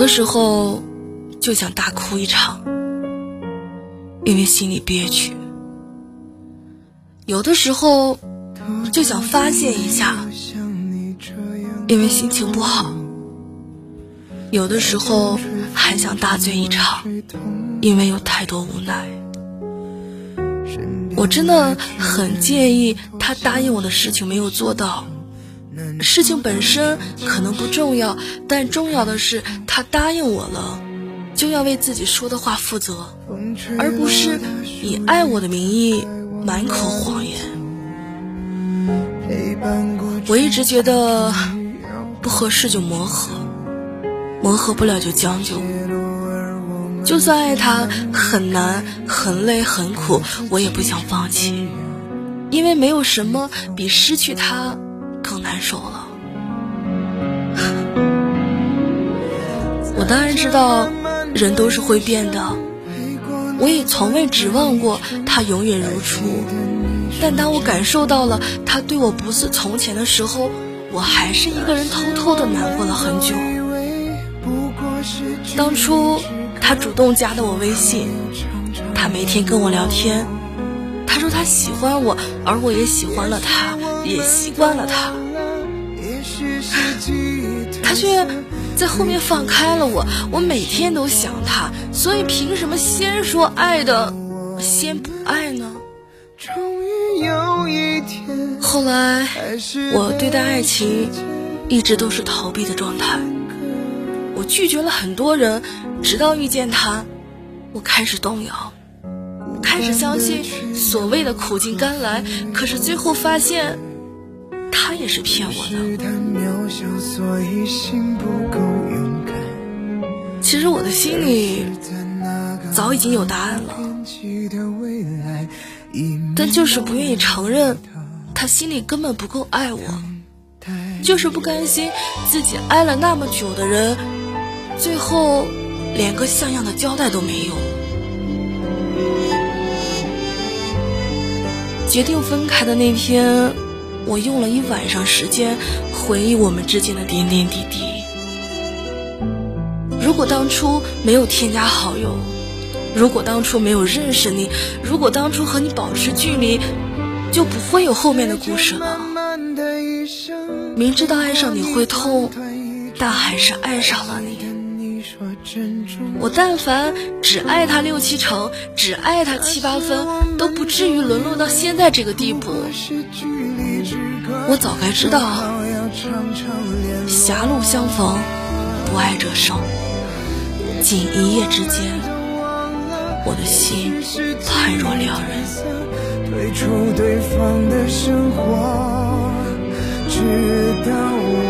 有的时候就想大哭一场，因为心里憋屈；有的时候就想发泄一下，因为心情不好；有的时候还想大醉一场，因为有太多无奈。我真的很介意他答应我的事情没有做到。事情本身可能不重要，但重要的是他答应我了，就要为自己说的话负责，而不是以爱我的名义满口谎言。我一直觉得不合适就磨合，磨合不了就将就。就算爱他很难、很累、很苦，我也不想放弃，因为没有什么比失去他。更难受了。我当然知道，人都是会变的，我也从未指望过他永远如初。但当我感受到了他对我不似从前的时候，我还是一个人偷偷的难过了很久。当初他主动加的我微信，他每天跟我聊天，他喜欢我，而我也喜欢了他。也习惯了他，他却在后面放开了我。我每天都想他，所以凭什么先说爱的，先不爱呢？后来，我对待爱情一直都是逃避的状态。我拒绝了很多人，直到遇见他，我开始动摇，开始相信所谓的苦尽甘来。可是最后发现。他也是骗我的。其实我的心里早已经有答案了，但就是不愿意承认，他心里根本不够爱我，就是不甘心自己爱了那么久的人，最后连个像样的交代都没有。决定分开的那天。我用了一晚上时间回忆我们之间的点点滴滴。如果当初没有添加好友，如果当初没有认识你，如果当初和你保持距离，就不会有后面的故事了。明知道爱上你会痛，但还是爱上了你。我但凡只爱他六七成，只爱他七八分，都不至于沦落到现在这个地步。我早该知道，狭路相逢不爱者生，仅一夜之间，我的心判若两人。退出对方的生活，直到我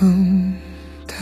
等待